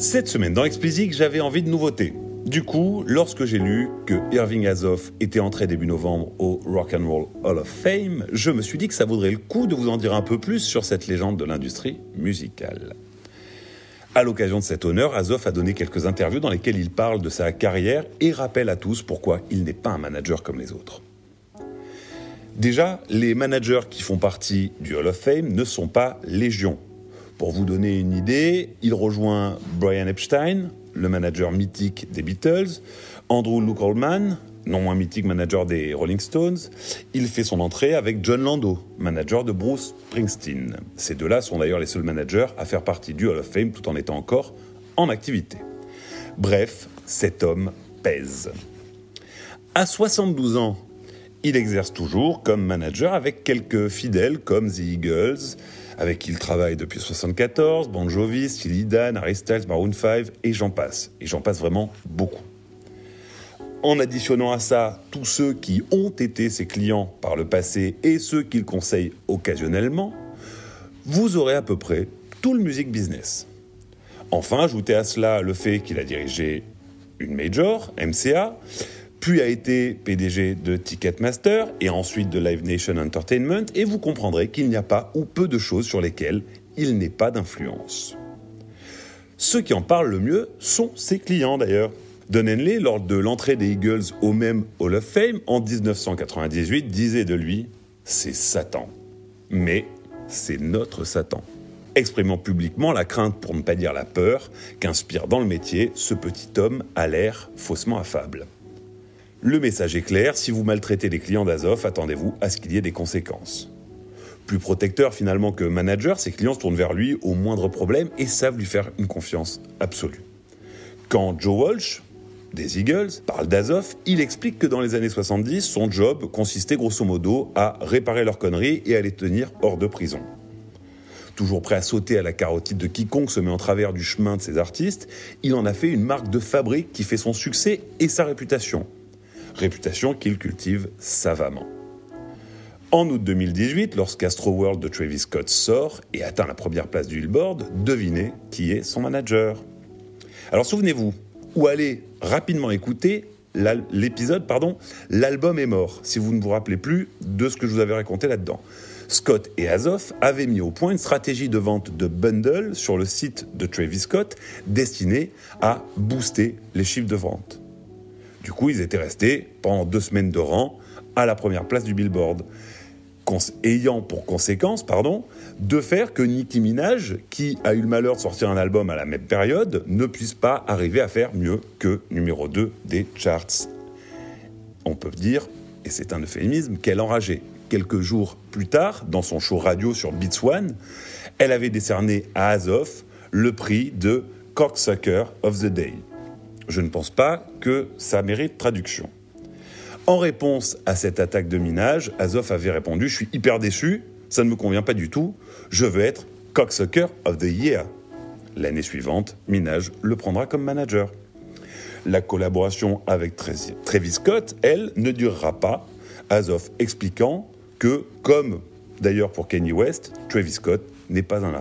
Cette semaine dans Explicit, j'avais envie de nouveautés. Du coup, lorsque j'ai lu que Irving Azoff était entré début novembre au Rock and Roll Hall of Fame, je me suis dit que ça vaudrait le coup de vous en dire un peu plus sur cette légende de l'industrie musicale. À l'occasion de cet honneur, Azoff a donné quelques interviews dans lesquelles il parle de sa carrière et rappelle à tous pourquoi il n'est pas un manager comme les autres. Déjà, les managers qui font partie du Hall of Fame ne sont pas légion. Pour vous donner une idée, il rejoint Brian Epstein, le manager mythique des Beatles, Andrew Luke Oldman, non moins mythique manager des Rolling Stones. Il fait son entrée avec John Lando, manager de Bruce Springsteen. Ces deux-là sont d'ailleurs les seuls managers à faire partie du Hall of Fame tout en étant encore en activité. Bref, cet homme pèse. À 72 ans, il exerce toujours comme manager avec quelques fidèles comme The Eagles, avec qui il travaille depuis 1974, Bon Jovi, Steely Maroon 5, et j'en passe. Et j'en passe vraiment beaucoup. En additionnant à ça tous ceux qui ont été ses clients par le passé et ceux qu'il conseille occasionnellement, vous aurez à peu près tout le music business. Enfin, ajoutez à cela le fait qu'il a dirigé une major, MCA, puis a été PDG de Ticketmaster et ensuite de Live Nation Entertainment, et vous comprendrez qu'il n'y a pas ou peu de choses sur lesquelles il n'est pas d'influence. Ceux qui en parlent le mieux sont ses clients d'ailleurs. Don Henley, lors de l'entrée des Eagles au même Hall of Fame en 1998, disait de lui C'est Satan. Mais c'est notre Satan. Exprimant publiquement la crainte, pour ne pas dire la peur, qu'inspire dans le métier ce petit homme à l'air faussement affable. Le message est clair, si vous maltraitez les clients d'Azov, attendez-vous à ce qu'il y ait des conséquences. Plus protecteur finalement que manager, ses clients se tournent vers lui au moindre problème et savent lui faire une confiance absolue. Quand Joe Walsh, des Eagles, parle d'Azov, il explique que dans les années 70, son job consistait grosso modo à réparer leurs conneries et à les tenir hors de prison. Toujours prêt à sauter à la carotide de quiconque se met en travers du chemin de ses artistes, il en a fait une marque de fabrique qui fait son succès et sa réputation réputation qu'il cultive savamment. En août 2018, lorsqu'Astro World de Travis Scott sort et atteint la première place du Billboard, devinez qui est son manager. Alors souvenez-vous, ou allez rapidement écouter l'épisode, pardon, l'album est mort, si vous ne vous rappelez plus de ce que je vous avais raconté là-dedans. Scott et Azoff avaient mis au point une stratégie de vente de bundle sur le site de Travis Scott destinée à booster les chiffres de vente. Du coup, ils étaient restés pendant deux semaines de rang à la première place du Billboard, ayant pour conséquence, de faire que Nicki Minaj, qui a eu le malheur de sortir un album à la même période, ne puisse pas arriver à faire mieux que numéro 2 des charts. On peut dire, et c'est un euphémisme, qu'elle enrageait. Quelques jours plus tard, dans son show radio sur Beats One, elle avait décerné à Azov le prix de Cocksucker of the Day. Je ne pense pas que ça mérite traduction. En réponse à cette attaque de minage, Azov avait répondu Je suis hyper déçu, ça ne me convient pas du tout, je veux être Cocksucker of the Year. L'année suivante, Minage le prendra comme manager. La collaboration avec Travis Scott, elle, ne durera pas, Azov expliquant que, comme d'ailleurs pour Kanye West, Travis Scott n'est pas un,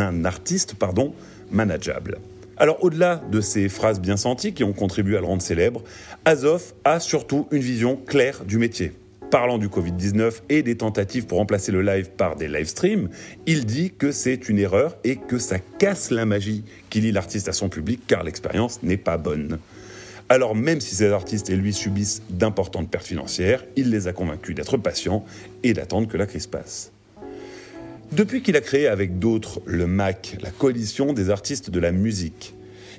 un artiste pardon, manageable. Alors au-delà de ces phrases bien senties qui ont contribué à le rendre célèbre, Azov a surtout une vision claire du métier. Parlant du Covid-19 et des tentatives pour remplacer le live par des live streams, il dit que c'est une erreur et que ça casse la magie qui lie l'artiste à son public car l'expérience n'est pas bonne. Alors même si ces artistes et lui subissent d'importantes pertes financières, il les a convaincus d'être patients et d'attendre que la crise passe. Depuis qu'il a créé avec d'autres le MAC, la coalition des artistes de la musique,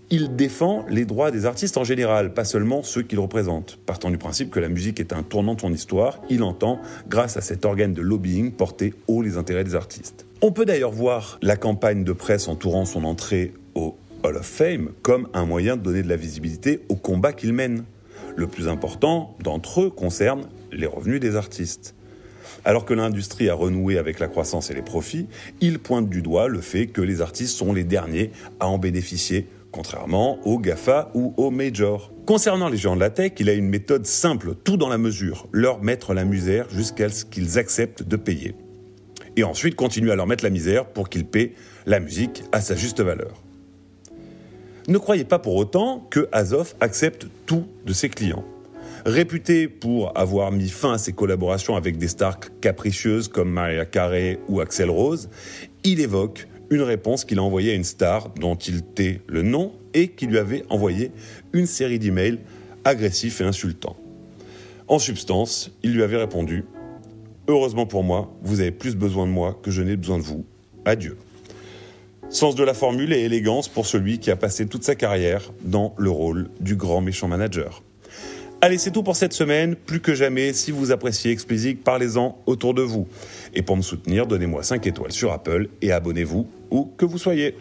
il défend les droits des artistes en général, pas seulement ceux qu'il représente. Partant du principe que la musique est un tournant de son histoire, il entend, grâce à cet organe de lobbying, porter haut les intérêts des artistes. On peut d'ailleurs voir la campagne de presse entourant son entrée au Hall of Fame comme un moyen de donner de la visibilité au combat qu'il mène. Le plus important d'entre eux concerne les revenus des artistes. Alors que l'industrie a renoué avec la croissance et les profits, il pointe du doigt le fait que les artistes sont les derniers à en bénéficier, contrairement aux GAFA ou aux majors. Concernant les géants de la tech, il a une méthode simple, tout dans la mesure, leur mettre la misère jusqu'à ce qu'ils acceptent de payer. Et ensuite continuer à leur mettre la misère pour qu'ils paient la musique à sa juste valeur. Ne croyez pas pour autant que Azov accepte tout de ses clients. Réputé pour avoir mis fin à ses collaborations avec des stars capricieuses comme Maria Carey ou Axel Rose, il évoque une réponse qu'il a envoyée à une star dont il tait le nom et qui lui avait envoyé une série d'emails agressifs et insultants. En substance, il lui avait répondu Heureusement pour moi, vous avez plus besoin de moi que je n'ai besoin de vous. Adieu. Sens de la formule et élégance pour celui qui a passé toute sa carrière dans le rôle du grand méchant manager. Allez, c'est tout pour cette semaine. Plus que jamais, si vous appréciez Explicit, parlez-en autour de vous. Et pour me soutenir, donnez-moi 5 étoiles sur Apple et abonnez-vous où que vous soyez.